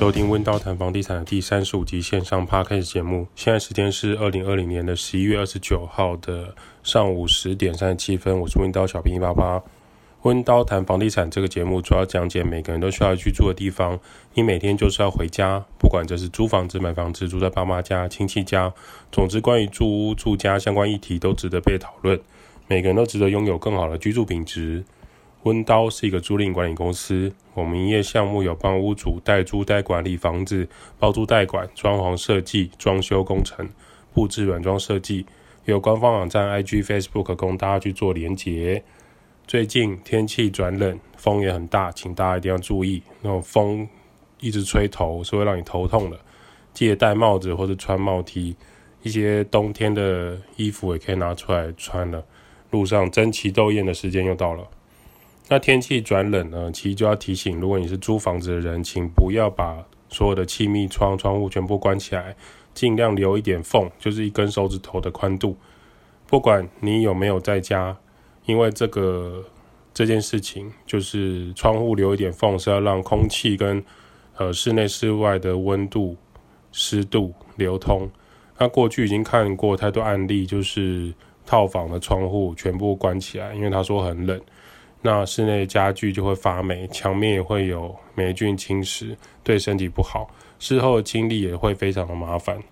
收听温刀谈房地产的第三十五集线上 Podcast 节目。现在时间是二零二零年的十一月二十九号的上午十点三十七分。我是温刀小兵一八八。温刀谈房地产这个节目主要讲解每个人都需要居住的地方。你每天就是要回家，不管这是租房子、买房子、住在爸妈家、亲戚家，总之关于住屋、住家相关议题都值得被讨论。每个人都值得拥有更好的居住品质。温刀是一个租赁管理公司，我们营业项目有帮屋主代租代管理房子、包租代管、装潢设计、装修工程、布置软装设计，有官方网站、IG、Facebook 供大家去做连结。最近天气转冷，风也很大，请大家一定要注意，那种风一直吹头是会让你头痛的，记得戴帽子或者穿帽 T，一些冬天的衣服也可以拿出来穿了。路上争奇斗艳的时间又到了。那天气转冷呢，其实就要提醒，如果你是租房子的人，请不要把所有的气密窗、窗户全部关起来，尽量留一点缝，就是一根手指头的宽度。不管你有没有在家，因为这个这件事情，就是窗户留一点缝，是要让空气跟呃室内室外的温度、湿度流通。那过去已经看过太多案例，就是套房的窗户全部关起来，因为他说很冷。那室内家具就会发霉，墙面也会有霉菌侵蚀，对身体不好。事后的清理也会非常的麻烦。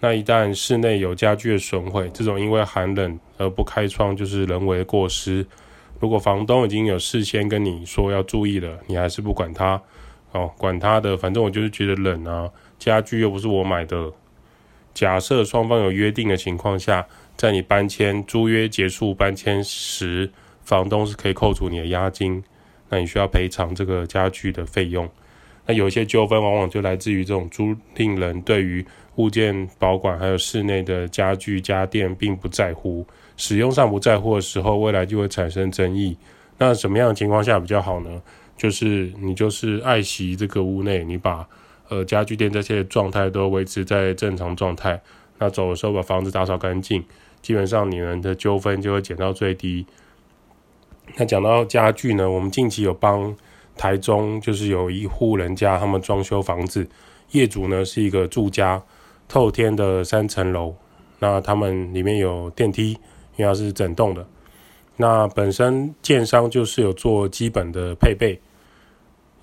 那一旦室内有家具的损毁，这种因为寒冷而不开窗就是人为的过失。如果房东已经有事先跟你说要注意了，你还是不管他，哦，管他的，反正我就是觉得冷啊，家具又不是我买的。假设双方有约定的情况下，在你搬迁租约结束搬迁时，房东是可以扣除你的押金，那你需要赔偿这个家具的费用。那有一些纠纷往往就来自于这种租赁人对于物件保管还有室内的家具家电并不在乎，使用上不在乎的时候，未来就会产生争议。那什么样的情况下比较好呢？就是你就是爱惜这个屋内，你把呃家具店这些状态都维持在正常状态，那走的时候把房子打扫干净，基本上你们的纠纷就会减到最低。那讲到家具呢，我们近期有帮台中，就是有一户人家，他们装修房子，业主呢是一个住家，透天的三层楼，那他们里面有电梯，因为它是整栋的。那本身建商就是有做基本的配备，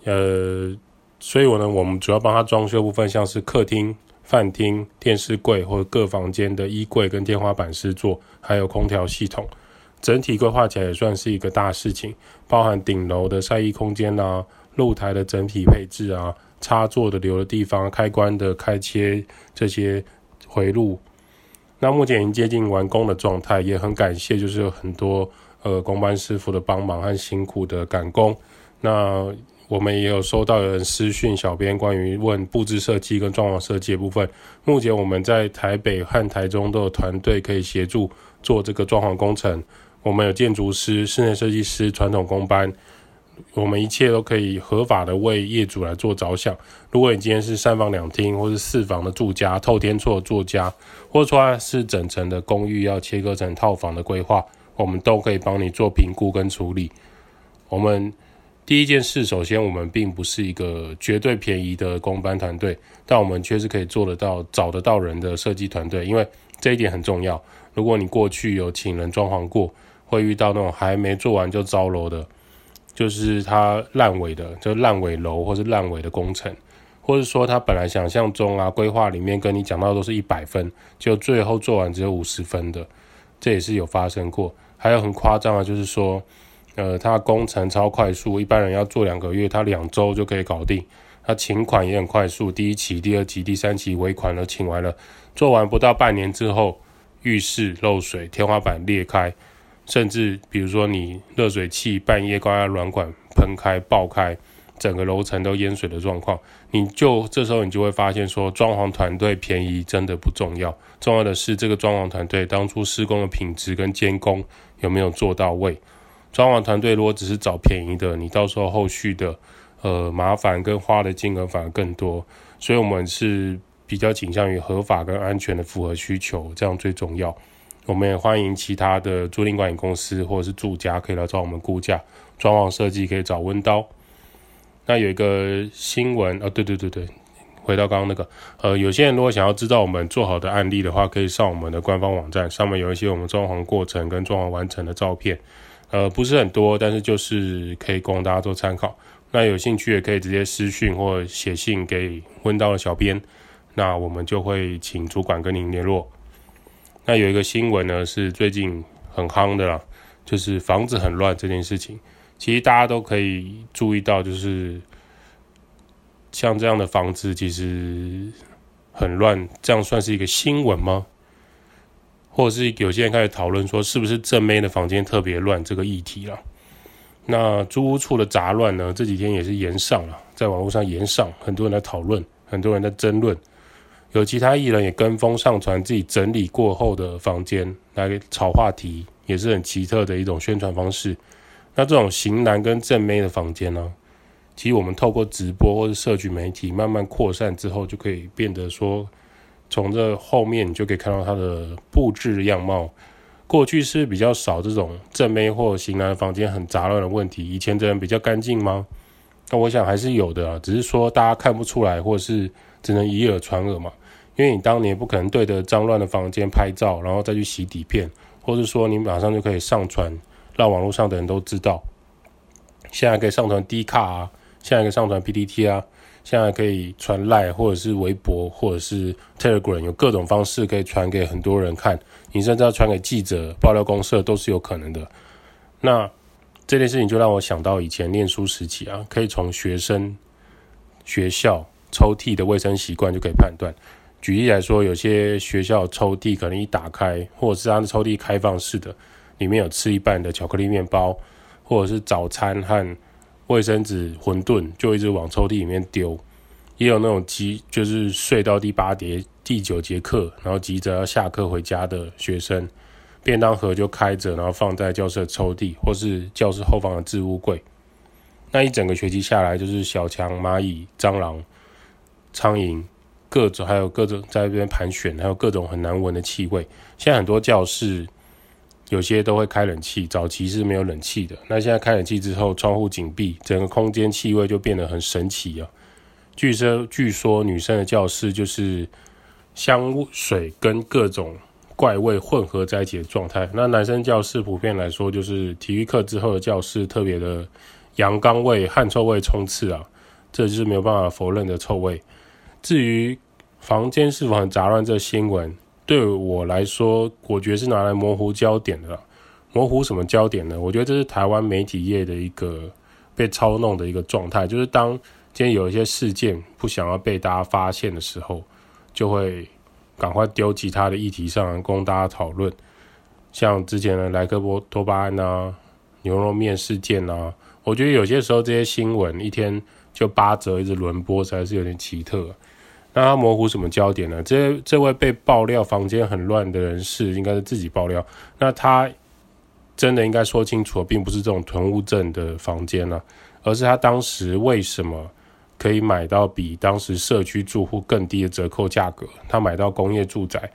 呃，所以我呢，我们主要帮他装修部分，像是客厅、饭厅、电视柜或者各房间的衣柜跟天花板施作，还有空调系统。整体规划起来也算是一个大事情，包含顶楼的晒衣空间啊，露台的整体配置啊，插座的留的地方，开关的开切这些回路。那目前已经接近完工的状态，也很感谢，就是有很多呃工班师傅的帮忙和辛苦的赶工。那我们也有收到有人私讯小编关于问布置设计跟装潢设计的部分。目前我们在台北和台中都有团队可以协助做这个装潢工程。我们有建筑师、室内设计师、传统工班，我们一切都可以合法的为业主来做着想。如果你今天是三房两厅或是四房的住家，透天厝的住家，或者说是整层的公寓要切割成套房的规划，我们都可以帮你做评估跟处理。我们第一件事，首先我们并不是一个绝对便宜的工班团队，但我们却是可以做得到、找得到人的设计团队，因为这一点很重要。如果你过去有请人装潢过，会遇到那种还没做完就糟楼的，就是他烂尾的，就烂尾楼或是烂尾的工程，或者说他本来想象中啊规划里面跟你讲到都是一百分，就最后做完只有五十分的，这也是有发生过。还有很夸张的，就是说，呃，他工程超快速，一般人要做两个月，他两周就可以搞定。他请款也很快速，第一期、第二期、第三期尾款都请完了，做完不到半年之后，浴室漏水，天花板裂开。甚至比如说你热水器半夜高压软管喷开爆开，整个楼层都淹水的状况，你就这时候你就会发现说，装潢团队便宜真的不重要，重要的是这个装潢团队当初施工的品质跟监工有没有做到位。装潢团队如果只是找便宜的，你到时候后续的呃麻烦跟花的金额反而更多，所以我们是比较倾向于合法跟安全的符合需求，这样最重要。我们也欢迎其他的租赁管理公司或者是住家可以来找我们估价，装潢设计可以找温刀。那有一个新闻哦，对对对对，回到刚刚那个，呃，有些人如果想要知道我们做好的案例的话，可以上我们的官方网站，上面有一些我们装潢过程跟装潢完成的照片，呃，不是很多，但是就是可以供大家做参考。那有兴趣也可以直接私讯或写信给温刀的小编，那我们就会请主管跟您联络。那有一个新闻呢，是最近很夯的啦，就是房子很乱这件事情。其实大家都可以注意到，就是像这样的房子其实很乱，这样算是一个新闻吗？或者是有些人开始讨论说，是不是正妹的房间特别乱这个议题了？那租屋处的杂乱呢？这几天也是延上了，在网络上延上，很多人在讨论，很多人在争论，有其他艺人也跟风上传自己整理过后的房间来炒话题，也是很奇特的一种宣传方式。那这种型男跟正妹的房间呢？其实我们透过直播或者社群媒体慢慢扩散之后，就可以变得说，从这后面你就可以看到它的布置样貌。过去是比较少这种正妹或型男的房间很杂乱的问题。以前的人比较干净吗？那我想还是有的啊，只是说大家看不出来，或者是只能以耳传耳嘛。因为你当年不可能对着脏乱的房间拍照，然后再去洗底片，或者说你马上就可以上传。让网络上的人都知道，现在可以上传 D 卡啊，现在可以上传 PPT 啊，现在可以传 Line 或者是微博或者是 Telegram，有各种方式可以传给很多人看。你甚至要传给记者、爆料公社都是有可能的。那这件事情就让我想到以前念书时期啊，可以从学生学校抽屉的卫生习惯就可以判断。举例来说，有些学校抽屉可能一打开，或者是它的抽屉开放式的。里面有吃一半的巧克力面包，或者是早餐和卫生纸、馄饨，就一直往抽屉里面丢。也有那种急，就是睡到第八节、第九节课，然后急着要下课回家的学生，便当盒就开着，然后放在教室的抽屉，或是教室后方的置物柜。那一整个学期下来，就是小强、蚂蚁、蟑螂、苍蝇，各种还有各种在那边盘旋，还有各种很难闻的气味。现在很多教室。有些都会开冷气，早期是没有冷气的。那现在开冷气之后，窗户紧闭，整个空间气味就变得很神奇啊。据说，据说女生的教室就是香水跟各种怪味混合在一起的状态。那男生教室普遍来说，就是体育课之后的教室特别的阳刚味、汗臭味冲刺啊，这就是没有办法否认的臭味。至于房间是否很杂乱，这新闻。对我来说，我觉得是拿来模糊焦点的。模糊什么焦点呢？我觉得这是台湾媒体业的一个被操弄的一个状态，就是当今天有一些事件不想要被大家发现的时候，就会赶快丢其他的议题上来供大家讨论。像之前的莱克波多巴胺啊、牛肉面事件啊，我觉得有些时候这些新闻一天就八折一直轮播，实在是有点奇特。那他模糊什么焦点呢？这这位被爆料房间很乱的人士，应该是自己爆料。那他真的应该说清楚，并不是这种囤物证的房间呢，而是他当时为什么可以买到比当时社区住户更低的折扣价格？他买到工业住宅，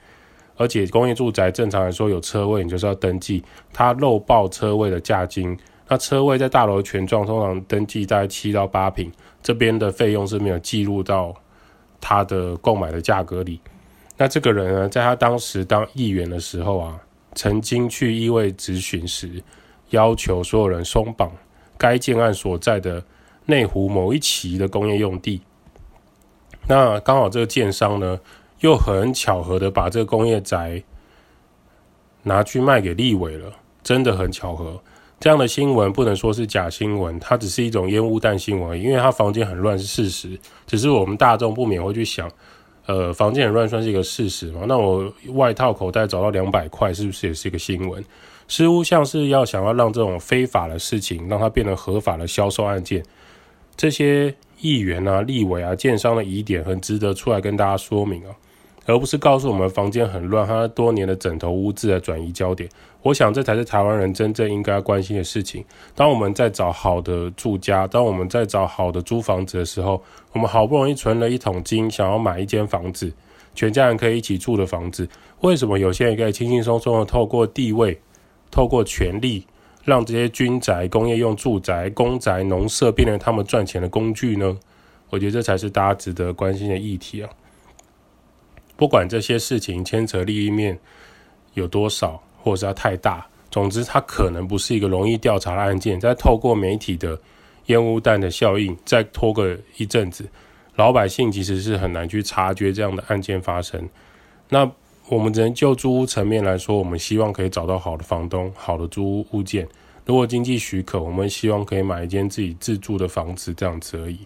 而且工业住宅正常来说有车位，你就是要登记。他漏报车位的价金，那车位在大楼全状通常登记在七到八坪，这边的费用是没有记录到。他的购买的价格里，那这个人呢，在他当时当议员的时候啊，曾经去议会质询时，要求所有人松绑该建案所在的内湖某一期的工业用地。那刚好这个建商呢，又很巧合的把这个工业宅拿去卖给立委了，真的很巧合。这样的新闻不能说是假新闻，它只是一种烟雾弹新闻，因为它房间很乱是事实，只是我们大众不免会去想，呃，房间很乱算是一个事实嘛？那我外套口袋找到两百块，是不是也是一个新闻？似乎像是要想要让这种非法的事情让它变成合法的销售案件，这些议员啊、立委啊、建商的疑点很值得出来跟大家说明啊。而不是告诉我们房间很乱，他多年的枕头污渍的转移焦点。我想这才是台湾人真正应该关心的事情。当我们在找好的住家，当我们在找好的租房子的时候，我们好不容易存了一桶金，想要买一间房子，全家人可以一起住的房子，为什么有些人可以轻轻松松的透过地位、透过权力让这些军宅、工业用住宅、公宅、农舍变成他们赚钱的工具呢？我觉得这才是大家值得关心的议题啊！不管这些事情牵扯利益面有多少，或者是它太大，总之它可能不是一个容易调查的案件。再透过媒体的烟雾弹的效应，再拖个一阵子，老百姓其实是很难去察觉这样的案件发生。那我们只能就租屋层面来说，我们希望可以找到好的房东、好的租屋物件。如果经济许可，我们希望可以买一间自己自住的房子，这样子而已。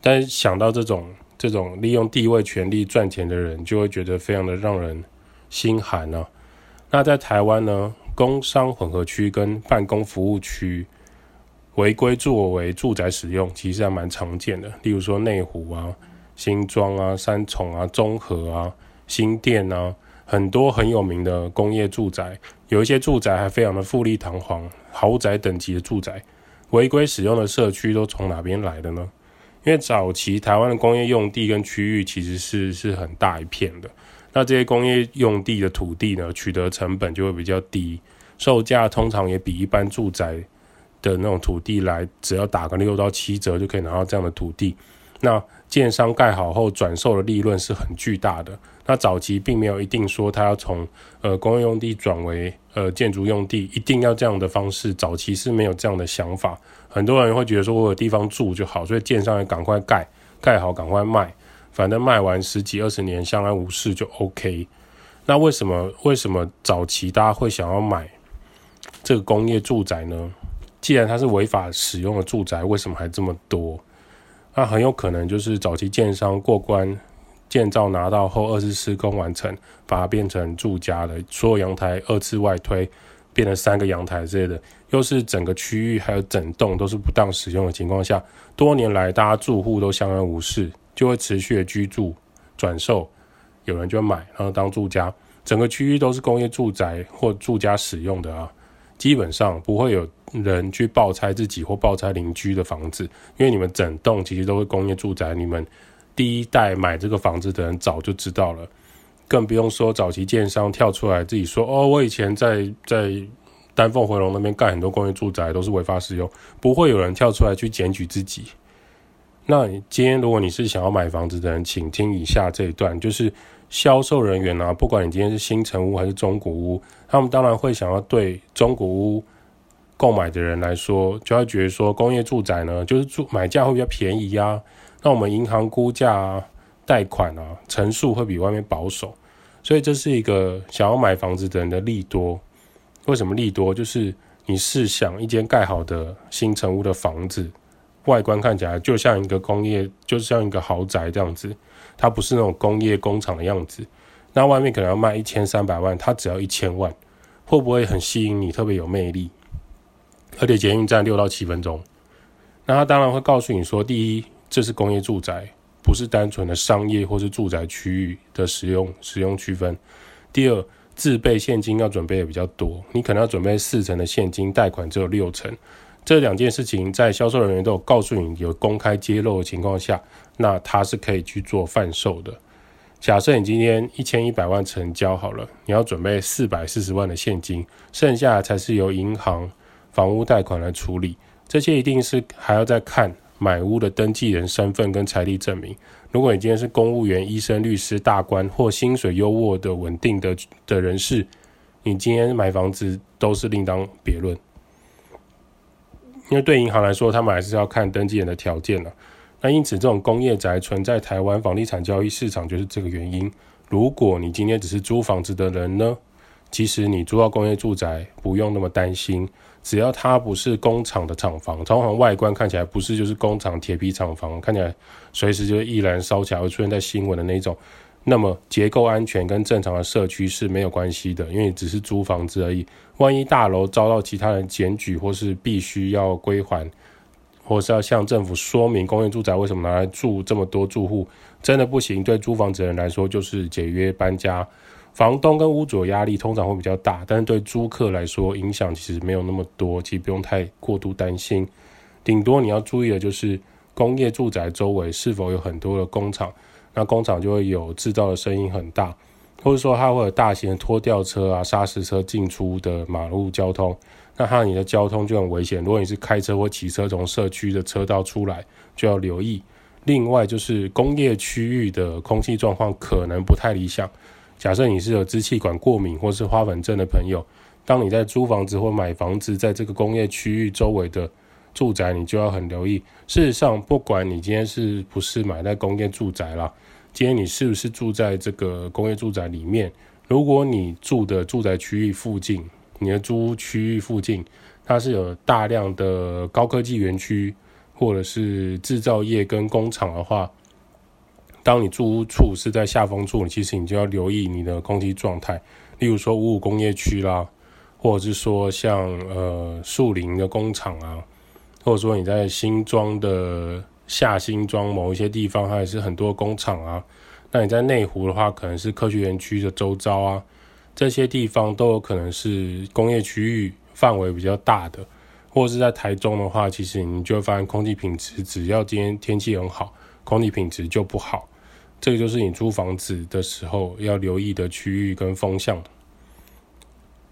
但想到这种这种利用地位权力赚钱的人，就会觉得非常的让人心寒啊。那在台湾呢，工商混合区跟办公服务区违规作为住宅使用，其实还蛮常见的。例如说内湖啊、新庄啊、三重啊、中和啊。新店啊，很多很有名的工业住宅，有一些住宅还非常的富丽堂皇，豪宅等级的住宅，违规使用的社区都从哪边来的呢？因为早期台湾的工业用地跟区域其实是是很大一片的，那这些工业用地的土地呢，取得成本就会比较低，售价通常也比一般住宅的那种土地来，只要打个六到七折就可以拿到这样的土地。那建商盖好后转售的利润是很巨大的。那早期并没有一定说他要从呃工业用地转为呃建筑用地，一定要这样的方式。早期是没有这样的想法，很多人会觉得说我有地方住就好，所以建商也赶快盖，盖好赶快卖，反正卖完十几二十年相安无事就 OK。那为什么为什么早期大家会想要买这个工业住宅呢？既然它是违法使用的住宅，为什么还这么多？那很有可能就是早期建商过关。建造拿到后，二次施工完成，把它变成住家的，所有阳台二次外推，变成三个阳台之类的，又是整个区域还有整栋都是不当使用的情况下，多年来大家住户都相安无事，就会持续的居住转售，有人就买，然后当住家，整个区域都是工业住宅或住家使用的啊，基本上不会有人去报拆自己或报拆邻居的房子，因为你们整栋其实都是工业住宅，你们。第一代买这个房子的人早就知道了，更不用说早期建商跳出来自己说：“哦，我以前在在丹凤回龙那边盖很多工业住宅都是违法使用。”不会有人跳出来去检举自己。那今天如果你是想要买房子的人，请听以下这一段，就是销售人员啊，不管你今天是新城屋还是中古屋，他们当然会想要对中古屋购买的人来说，就会觉得说工业住宅呢，就是住买价会比较便宜呀、啊。那我们银行估价啊、贷款啊，成数会比外面保守，所以这是一个想要买房子的人的利多。为什么利多？就是你试想一间盖好的新成屋的房子，外观看起来就像一个工业，就像一个豪宅这样子，它不是那种工业工厂的样子。那外面可能要卖一千三百万，它只要一千万，会不会很吸引你，特别有魅力？而且捷运站六到七分钟，那他当然会告诉你说，第一。这是工业住宅，不是单纯的商业或是住宅区域的使用使用区分。第二，自备现金要准备的比较多，你可能要准备四成的现金，贷款只有六成。这两件事情在销售人员都有告诉你，有公开揭露的情况下，那他是可以去做贩售的。假设你今天一千一百万成交好了，你要准备四百四十万的现金，剩下才是由银行房屋贷款来处理。这些一定是还要再看。买屋的登记人身份跟财力证明。如果你今天是公务员、医生、律师、大官或薪水优渥的稳定的的人士，你今天买房子都是另当别论。因为对银行来说，他们还是要看登记人的条件了。那因此，这种工业宅存在台湾房地产交易市场就是这个原因。如果你今天只是租房子的人呢，其实你租到工业住宅不用那么担心。只要它不是工厂的厂房，通常外观看起来不是就是工厂铁皮厂房，看起来随时就易燃烧起来会出现在新闻的那种，那么结构安全跟正常的社区是没有关系的，因为只是租房子而已。万一大楼遭到其他人检举，或是必须要归还，或是要向政府说明工业住宅为什么拿来住这么多住户，真的不行，对租房子的人来说就是解约搬家。房东跟屋主的压力通常会比较大，但是对租客来说影响其实没有那么多，其实不用太过度担心。顶多你要注意的就是工业住宅周围是否有很多的工厂，那工厂就会有制造的声音很大，或者说它会有大型的拖吊车啊、砂石车进出的马路交通，那它你的交通就很危险。如果你是开车或骑车从社区的车道出来，就要留意。另外就是工业区域的空气状况可能不太理想。假设你是有支气管过敏或是花粉症的朋友，当你在租房子或买房子，在这个工业区域周围的住宅，你就要很留意。事实上，不管你今天是不是买在工业住宅啦，今天你是不是住在这个工业住宅里面，如果你住的住宅区域附近，你的租屋区域附近，它是有大量的高科技园区或者是制造业跟工厂的话，当你住屋处是在下风处，其实你就要留意你的空气状态。例如说五五工业区啦，或者是说像呃树林的工厂啊，或者说你在新庄的下新庄某一些地方，它也是很多工厂啊。那你在内湖的话，可能是科学园区的周遭啊，这些地方都有可能是工业区域范围比较大的。或者是在台中的话，其实你就会发现空气品质，只要今天天气很好，空气品质就不好。这个就是你租房子的时候要留意的区域跟风向。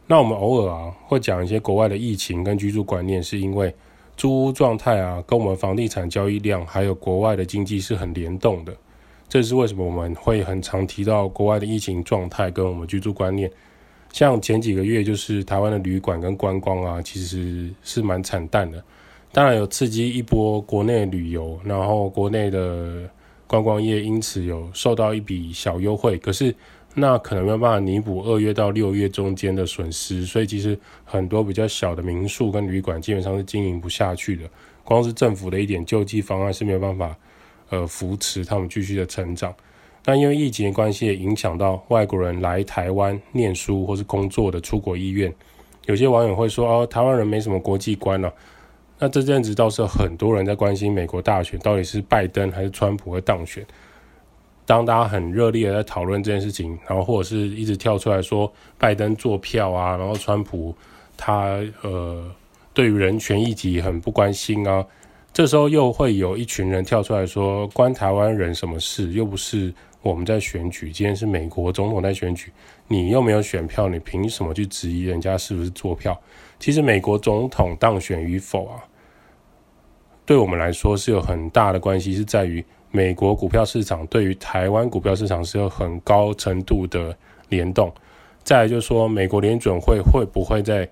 那我们偶尔啊会讲一些国外的疫情跟居住观念，是因为租屋状态啊跟我们房地产交易量还有国外的经济是很联动的。这是为什么我们会很常提到国外的疫情状态跟我们居住观念。像前几个月就是台湾的旅馆跟观光啊，其实是蛮惨淡的。当然有刺激一波国内旅游，然后国内的。观光业因此有受到一笔小优惠，可是那可能没有办法弥补二月到六月中间的损失，所以其实很多比较小的民宿跟旅馆基本上是经营不下去的。光是政府的一点救济方案是没有办法呃扶持他们继续的成长。那因为疫情的关系，也影响到外国人来台湾念书或是工作的出国意愿。有些网友会说哦，台湾人没什么国际观了啊。那这阵子倒是很多人在关心美国大选到底是拜登还是川普会当选。当大家很热烈的在讨论这件事情，然后或者是一直跳出来说拜登做票啊，然后川普他呃对于人权议题很不关心啊，这时候又会有一群人跳出来说关台湾人什么事？又不是我们在选举，今天是美国总统在选举，你又没有选票，你凭什么去质疑人家是不是做票？其实美国总统当选与否啊？对我们来说是有很大的关系，是在于美国股票市场对于台湾股票市场是有很高程度的联动。再就是说，美国联准会会不会在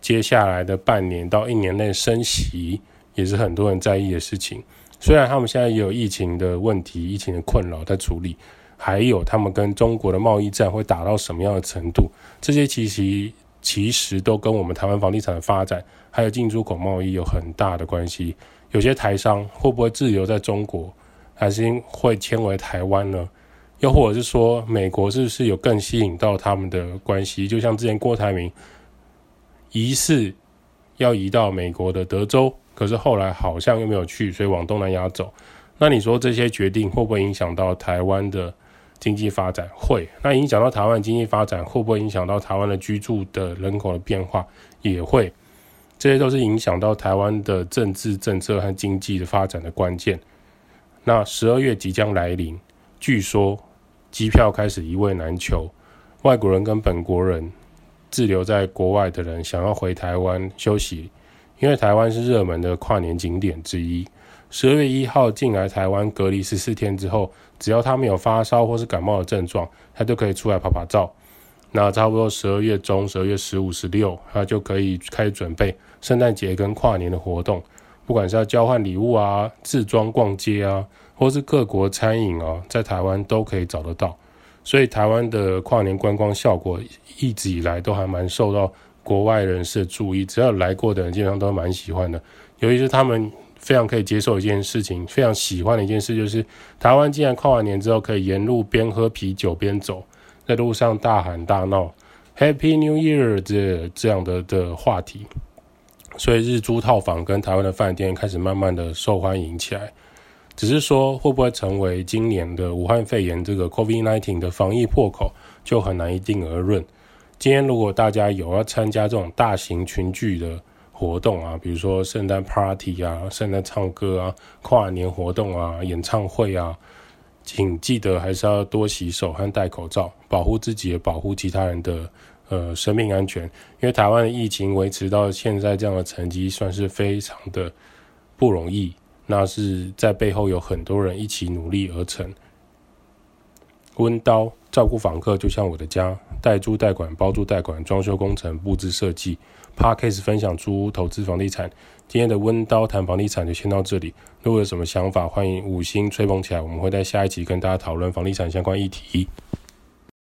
接下来的半年到一年内升息，也是很多人在意的事情。虽然他们现在也有疫情的问题、疫情的困扰在处理，还有他们跟中国的贸易战会打到什么样的程度，这些其实其实都跟我们台湾房地产的发展还有进出口贸易有很大的关系。有些台商会不会滞留在中国，还是会迁回台湾呢？又或者是说，美国是不是有更吸引到他们的关系？就像之前郭台铭疑似要移到美国的德州，可是后来好像又没有去，所以往东南亚走。那你说这些决定会不会影响到台湾的经济发展？会。那影响到台湾经济发展，会不会影响到台湾的居住的人口的变化？也会。这些都是影响到台湾的政治政策和经济的发展的关键。那十二月即将来临，据说机票开始一位难求，外国人跟本国人滞留在国外的人想要回台湾休息，因为台湾是热门的跨年景点之一。十二月一号进来台湾隔离十四天之后，只要他没有发烧或是感冒的症状，他就可以出来拍拍照。那差不多十二月中，十二月十五、十六，他就可以开始准备圣诞节跟跨年的活动，不管是要交换礼物啊、自装逛街啊，或是各国餐饮啊，在台湾都可以找得到。所以台湾的跨年观光效果一直以来都还蛮受到国外人士的注意，只要来过的人基本上都蛮喜欢的。尤其是他们非常可以接受一件事情，非常喜欢的一件事就是台湾竟然跨完年之后可以沿路边喝啤酒边走。在路上大喊大闹 “Happy New Year” 这这样的的话题，所以日租套房跟台湾的饭店开始慢慢的受欢迎起来。只是说会不会成为今年的武汉肺炎这个 COVID-19 的防疫破口，就很难一定而论。今天如果大家有要参加这种大型群聚的活动啊，比如说圣诞 Party 啊、圣诞唱歌啊、跨年活动啊、演唱会啊。请记得还是要多洗手和戴口罩，保护自己也保护其他人的呃生命安全。因为台湾的疫情维持到现在这样的成绩，算是非常的不容易。那是在背后有很多人一起努力而成。温刀照顾访客就像我的家，代租代管、包租代管、装修工程、布置设计。Podcast 分享租屋投资房地产。今天的温刀谈房地产就先到这里。如果有什么想法，欢迎五星吹捧起来。我们会在下一集跟大家讨论房地产相关议题。